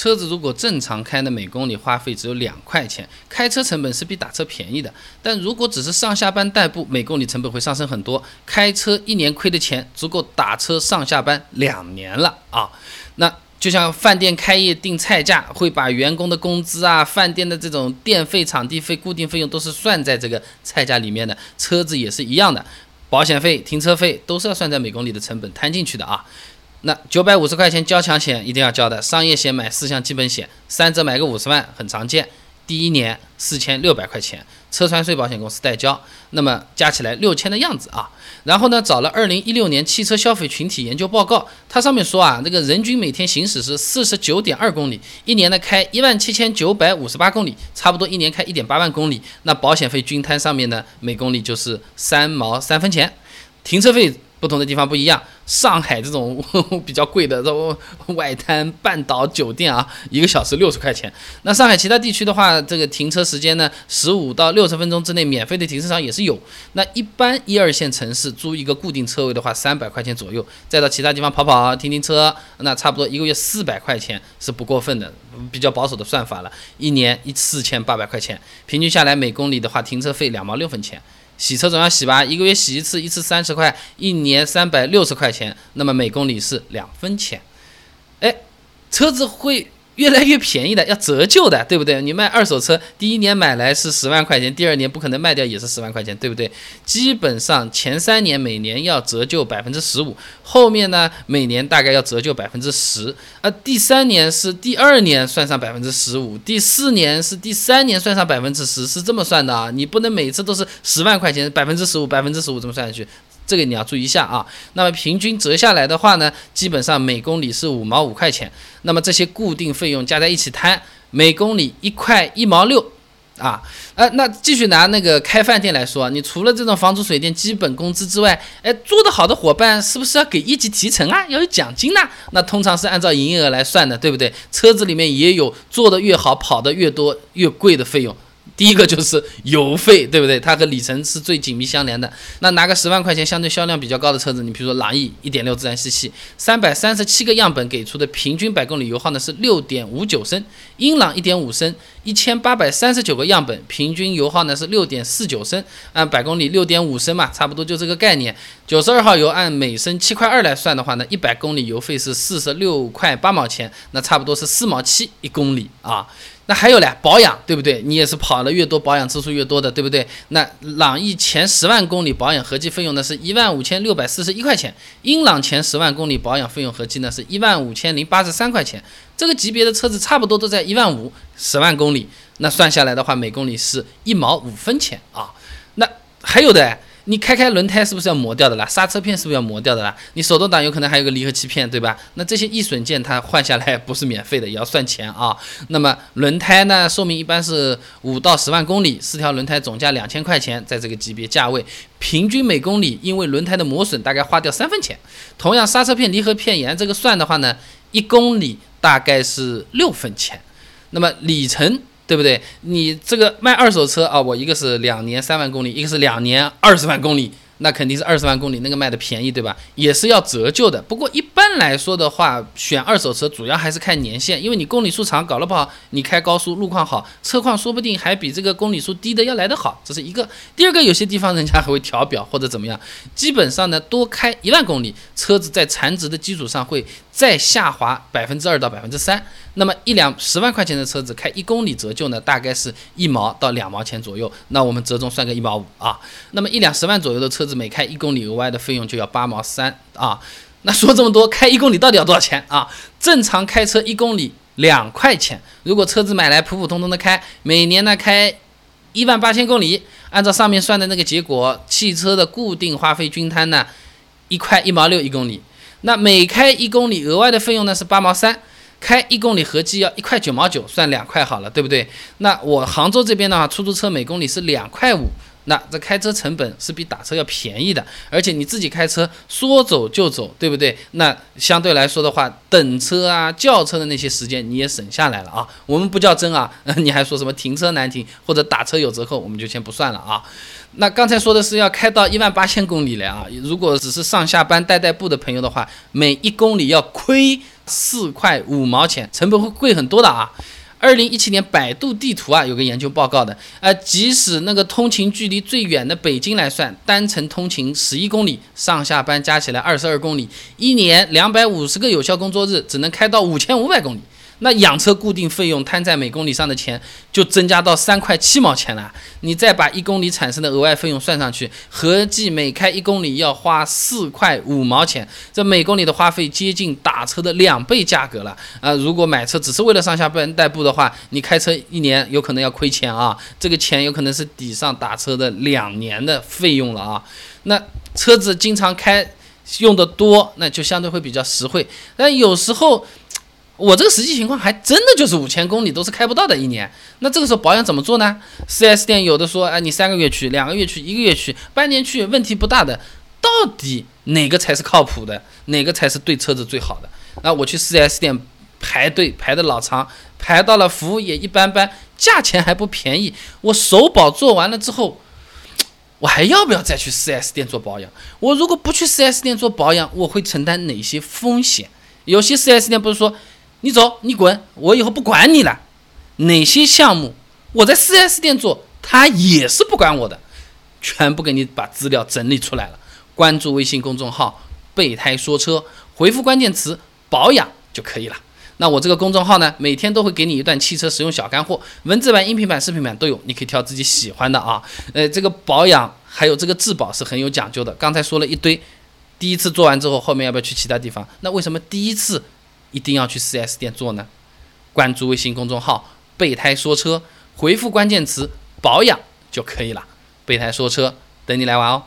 车子如果正常开呢，每公里花费只有两块钱，开车成本是比打车便宜的。但如果只是上下班代步，每公里成本会上升很多，开车一年亏的钱足够打车上下班两年了啊！那就像饭店开业定菜价，会把员工的工资啊、饭店的这种电费、场地费、固定费用都是算在这个菜价里面的，车子也是一样的，保险费、停车费都是要算在每公里的成本摊进去的啊。那九百五十块钱交强险一定要交的，商业险买四项基本险，三者买个五十万很常见。第一年四千六百块钱，车船税保险公司代交，那么加起来六千的样子啊。然后呢，找了二零一六年汽车消费群体研究报告，它上面说啊，那个人均每天行驶是四十九点二公里，一年呢开一万七千九百五十八公里，差不多一年开一点八万公里。那保险费均摊上面呢，每公里就是三毛三分钱，停车费。不同的地方不一样，上海这种 比较贵的这种外滩半岛酒店啊，一个小时六十块钱。那上海其他地区的话，这个停车时间呢，十五到六十分钟之内免费的停车场也是有。那一般一二线城市租一个固定车位的话，三百块钱左右，再到其他地方跑跑停停车，那差不多一个月四百块钱是不过分的，比较保守的算法了。一年一四千八百块钱，平均下来每公里的话，停车费两毛六分钱。洗车总要洗吧，一个月洗一次，一次三十块，一年三百六十块钱，那么每公里是两分钱。哎，车子会越来越便宜的，要折旧的，对不对？你卖二手车，第一年买来是十万块钱，第二年不可能卖掉也是十万块钱，对不对？基本上前三年每年要折旧百分之十五，后面呢每年大概要折旧百分之十，而第三年是第二年算上百分之十五，第四年是第三年算上百分之十，是这么算的啊！你不能每次都是十万块钱百分之十五，百分之十五这么算下去？这个你要注意一下啊。那么平均折下来的话呢，基本上每公里是五毛五块钱。那么这些固定费用加在一起摊，每公里一块一毛六啊。呃，那继续拿那个开饭店来说，你除了这种房租水电基本工资之外，哎，做得好的伙伴是不是要给业绩提成啊？要有奖金呢？那通常是按照营业额来算的，对不对？车子里面也有做得越好、跑得越多越贵的费用。第一个就是油费，对不对？它和里程是最紧密相连的。那拿个十万块钱相对销量比较高的车子，你比如说朗逸一点六自然吸气，三百三十七个样本给出的平均百公里油耗呢是六点五九升；英朗一点五升，一千八百三十九个样本，平均油耗呢是六点四九升，按百公里六点五升嘛，差不多就这个概念。九十二号油按每升七块二来算的话呢，一百公里油费是四十六块八毛钱，那差不多是四毛七一公里啊。那还有嘞，保养对不对？你也是跑了越多，保养次数越多的，对不对？那朗逸前十万公里保养合计费用呢是一万五千六百四十一块钱，英朗前十万公里保养费用合计呢是一万五千零八十三块钱。这个级别的车子差不多都在一万五十万公里，那算下来的话，每公里是一毛五分钱啊。那还有的。你开开轮胎是不是要磨掉的啦？刹车片是不是要磨掉的啦？你手动挡有可能还有个离合器片，对吧？那这些易损件它换下来不是免费的，也要算钱啊。那么轮胎呢，寿命一般是五到十万公里，四条轮胎总价两千块钱，在这个级别价位，平均每公里因为轮胎的磨损大概花掉三分钱。同样刹车片、离合片沿这个算的话呢，一公里大概是六分钱。那么里程。对不对？你这个卖二手车啊，我一个是两年三万公里，一个是两年二十万公里。那肯定是二十万公里那个卖的便宜，对吧？也是要折旧的。不过一般来说的话，选二手车主要还是看年限，因为你公里数长，搞了不好你开高速路况好，车况说不定还比这个公里数低的要来得好。这是一个。第二个，有些地方人家还会调表或者怎么样。基本上呢，多开一万公里，车子在残值的基础上会再下滑百分之二到百分之三。那么一辆十万块钱的车子开一公里折旧呢，大概是一毛到两毛钱左右。那我们折中算个一毛五啊。那么一辆十万左右的车子。每开一公里额外的费用就要八毛三啊，那说这么多，开一公里到底要多少钱啊？正常开车一公里两块钱，如果车子买来普普通通的开，每年呢开一万八千公里，按照上面算的那个结果，汽车的固定花费均摊呢一块一毛六一公里，那每开一公里额外的费用呢是八毛三，开一公里合计要一块九毛九，算两块好了，对不对？那我杭州这边的话，出租车每公里是两块五。那这开车成本是比打车要便宜的，而且你自己开车说走就走，对不对？那相对来说的话，等车啊、叫车的那些时间你也省下来了啊。我们不较真啊，你还说什么停车难停或者打车有折扣，我们就先不算了啊。那刚才说的是要开到一万八千公里了啊！如果只是上下班代代步的朋友的话，每一公里要亏四块五毛钱，成本会贵很多的啊！二零一七年百度地图啊有个研究报告的，呃，即使那个通勤距离最远的北京来算，单程通勤十一公里，上下班加起来二十二公里，一年两百五十个有效工作日，只能开到五千五百公里。那养车固定费用摊在每公里上的钱就增加到三块七毛钱了。你再把一公里产生的额外费用算上去，合计每开一公里要花四块五毛钱。这每公里的花费接近打车的两倍价格了啊！如果买车只是为了上下班代步的话，你开车一年有可能要亏钱啊！这个钱有可能是抵上打车的两年的费用了啊！那车子经常开用的多，那就相对会比较实惠。但有时候。我这个实际情况还真的就是五千公里都是开不到的一年，那这个时候保养怎么做呢？4S 店有的说，哎，你三个月去，两个月去，一个月去，半年去，问题不大的。到底哪个才是靠谱的？哪个才是对车子最好的？那我去 4S 店排队排的老长，排到了服务也一般般，价钱还不便宜。我首保做完了之后，我还要不要再去 4S 店做保养？我如果不去 4S 店做保养，我会承担哪些风险？有些 4S 店不是说。你走，你滚，我以后不管你了。哪些项目我在 4S 店做，他也是不管我的，全部给你把资料整理出来了。关注微信公众号“备胎说车”，回复关键词“保养”就可以了。那我这个公众号呢，每天都会给你一段汽车使用小干货，文字版、音频版、视频版都有，你可以挑自己喜欢的啊。呃，这个保养还有这个质保是很有讲究的。刚才说了一堆，第一次做完之后，后面要不要去其他地方？那为什么第一次？一定要去 4S 店做呢？关注微信公众号“备胎说车”，回复关键词“保养”就可以了。备胎说车，等你来玩哦。